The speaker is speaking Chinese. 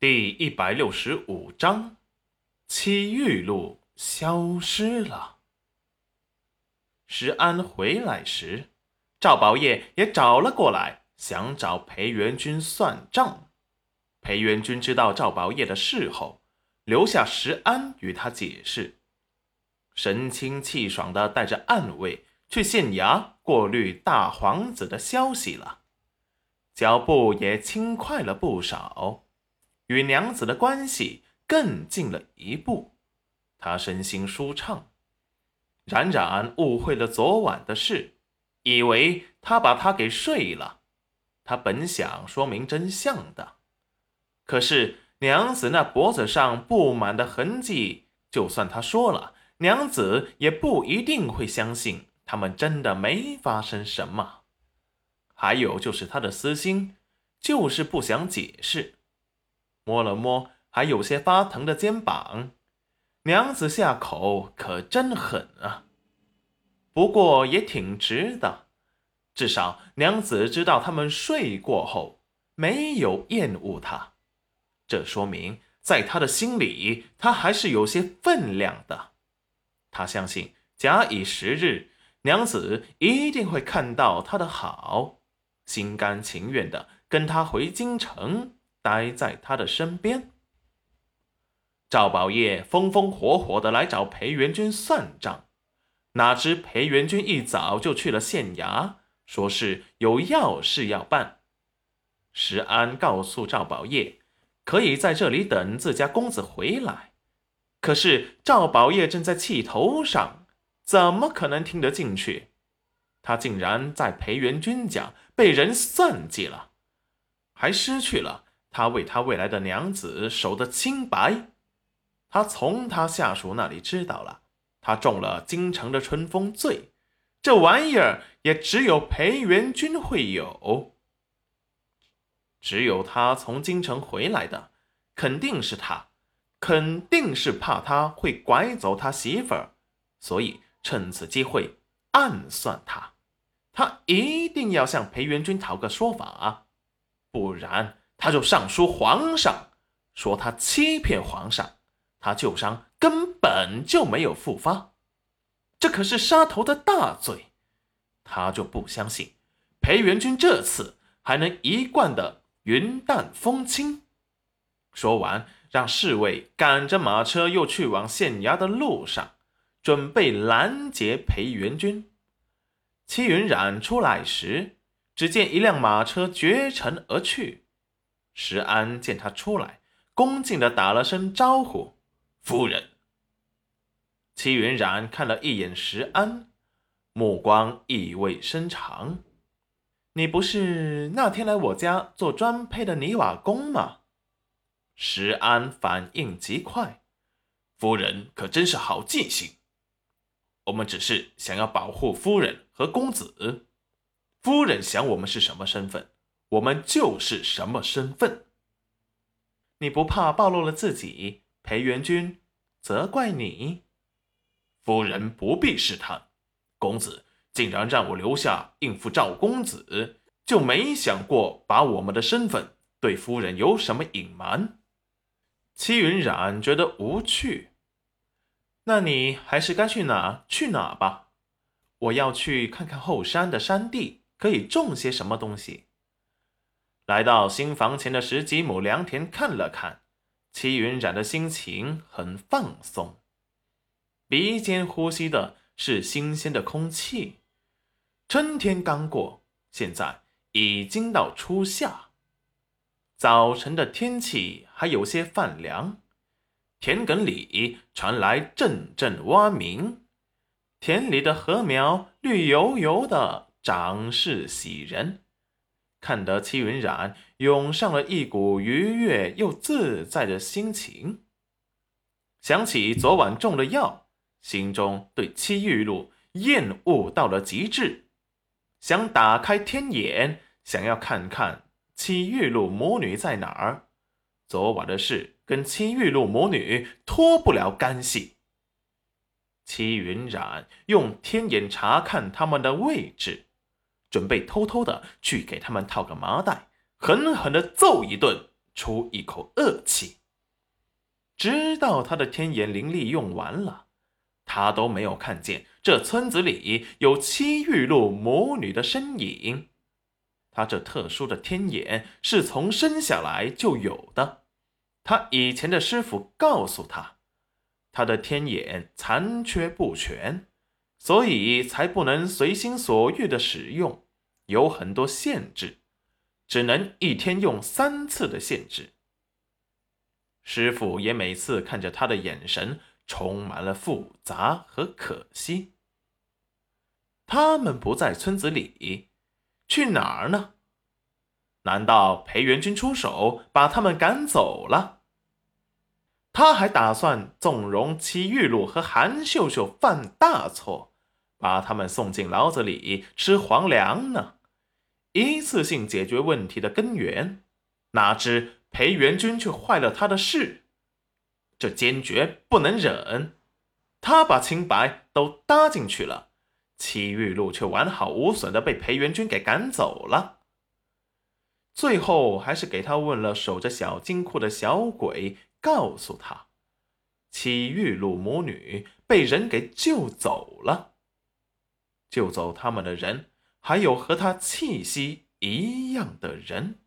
第一百六十五章，七玉露消失了。石安回来时，赵宝业也找了过来，想找裴元君算账。裴元君知道赵宝业的事后，留下石安与他解释，神清气爽的带着暗卫去县衙过滤大皇子的消息了，脚步也轻快了不少，与娘子的关系更近了一步，他身心舒畅。冉冉误会了昨晚的事，以为他把他给睡了，他本想说明真相的。可是娘子那脖子上布满的痕迹，就算他说了，娘子也不一定会相信他们真的没发生什么。还有就是他的私心，就是不想解释。摸了摸还有些发疼的肩膀，娘子下口可真狠啊！不过也挺值的，至少娘子知道他们睡过后没有厌恶他。这说明，在他的心里，他还是有些分量的。他相信，假以时日，娘子一定会看到他的好，心甘情愿的跟他回京城，待在他的身边。赵宝业风风火火的来找裴元君算账，哪知裴元君一早就去了县衙，说是有要事要办。石安告诉赵宝业。可以在这里等自家公子回来，可是赵宝业正在气头上，怎么可能听得进去？他竟然在裴元君家被人算计了，还失去了他为他未来的娘子守的清白。他从他下属那里知道了，他中了京城的春风罪，这玩意儿也只有裴元君会有。只有他从京城回来的，肯定是他，肯定是怕他会拐走他媳妇儿，所以趁此机会暗算他。他一定要向裴元君讨个说法，不然他就上书皇上，说他欺骗皇上，他旧伤根本就没有复发，这可是杀头的大罪。他就不相信裴元君这次还能一贯的。云淡风轻。说完，让侍卫赶着马车又去往县衙的路上，准备拦截裴元君。戚云染出来时，只见一辆马车绝尘而去。石安见他出来，恭敬的打了声招呼：“夫人。”齐云染看了一眼石安，目光意味深长。你不是那天来我家做砖坯的泥瓦工吗？石安反应极快，夫人可真是好记性。我们只是想要保护夫人和公子，夫人想我们是什么身份，我们就是什么身份。你不怕暴露了自己，裴元君责怪你？夫人不必试探，公子。竟然让我留下应付赵公子，就没想过把我们的身份对夫人有什么隐瞒。戚云染觉得无趣，那你还是该去哪去哪吧。我要去看看后山的山地可以种些什么东西。来到新房前的十几亩良田看了看，戚云染的心情很放松，鼻尖呼吸的是新鲜的空气。春天刚过，现在已经到初夏。早晨的天气还有些泛凉，田埂里传来阵阵蛙鸣，田里的禾苗绿油油的，长势喜人，看得戚云染涌上了一股愉悦又自在的心情。想起昨晚中了药，心中对戚玉露厌恶到了极致。想打开天眼，想要看看七玉露母女在哪儿。昨晚的事跟七玉露母女脱不了干系。戚云染用天眼查看他们的位置，准备偷偷的去给他们套个麻袋，狠狠的揍一顿，出一口恶气。直到他的天眼灵力用完了，他都没有看见这村子里有七玉露母女的身影。他这特殊的天眼是从生下来就有的。他以前的师傅告诉他，他的天眼残缺不全，所以才不能随心所欲的使用，有很多限制，只能一天用三次的限制。师傅也每次看着他的眼神充满了复杂和可惜。他们不在村子里。去哪儿呢？难道裴元君出手把他们赶走了？他还打算纵容齐玉露和韩秀秀犯大错，把他们送进牢子里吃皇粮呢？一次性解决问题的根源，哪知裴元君却坏了他的事，这坚决不能忍。他把清白都搭进去了。戚玉露却完好无损的被裴元君给赶走了。最后还是给他问了守着小金库的小鬼，告诉他，戚玉露母女被人给救走了。救走他们的人，还有和他气息一样的人。